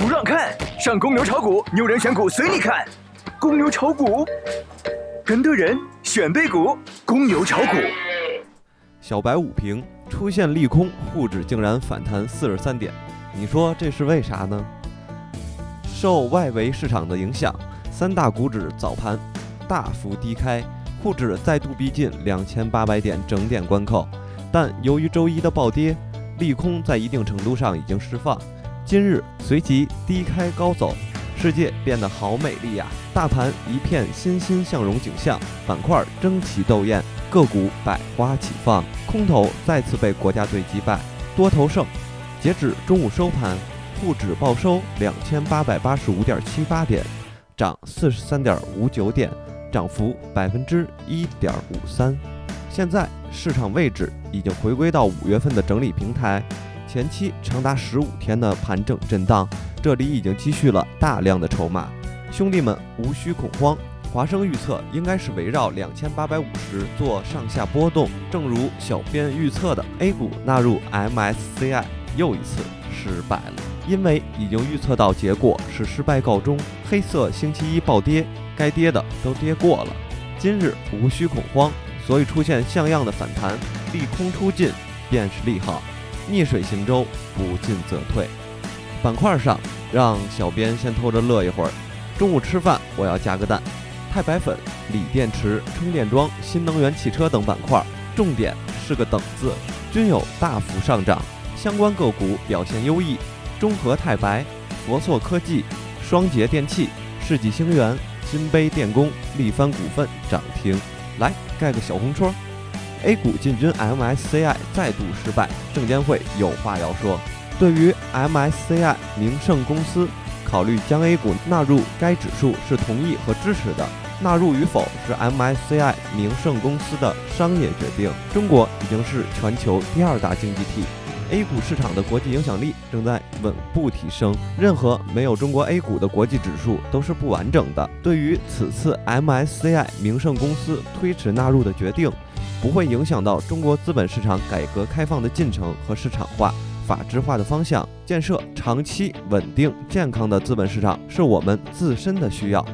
不让看，上公牛炒股，牛人选股随你看。公牛炒股，跟对人选对股，公牛炒股。小白五评出现利空，沪指竟然反弹四十三点，你说这是为啥呢？受外围市场的影响，三大股指早盘大幅低开，沪指再度逼近两千八百点整点关口，但由于周一的暴跌，利空在一定程度上已经释放。今日随即低开高走，世界变得好美丽呀！大盘一片欣欣向荣景象，板块争奇斗艳，个股百花齐放，空头再次被国家队击败，多头胜。截止中午收盘，沪指报收两千八百八十五点七八点，涨四十三点五九点，涨幅百分之一点五三。现在市场位置已经回归到五月份的整理平台。前期长达十五天的盘整震荡，这里已经积蓄了大量的筹码，兄弟们无需恐慌。华生预测应该是围绕两千八百五十做上下波动，正如小编预测的，A 股纳入 MSCI 又一次失败了，因为已经预测到结果是失败告终。黑色星期一暴跌，该跌的都跌过了，今日无需恐慌，所以出现像样的反弹，利空出尽便是利好。逆水行舟，不进则退。板块上，让小编先偷着乐一会儿。中午吃饭，我要加个蛋。钛白粉、锂电池、充电桩、新能源汽车等板块，重点是个等字，均有大幅上涨。相关个股表现优异，中和钛白、佛硕科技、双捷电器、世纪星源、金杯电工、力帆股份涨停。来盖个小红戳。A 股进军 MSCI 再度失败，证监会有话要说。对于 MSCI 名胜公司考虑将 A 股纳入该指数是同意和支持的，纳入与否是 MSCI 名胜公司的商业决定。中国已经是全球第二大经济体，A 股市场的国际影响力正在稳步提升。任何没有中国 A 股的国际指数都是不完整的。对于此次 MSCI 名胜公司推迟纳入的决定。不会影响到中国资本市场改革开放的进程和市场化、法治化的方向。建设长期稳定健康的资本市场是我们自身的需要。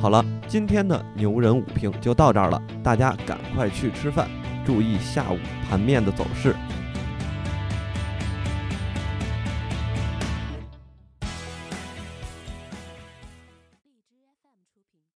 好了，今天的牛人午评就到这儿了，大家赶快去吃饭，注意下午盘面的走势。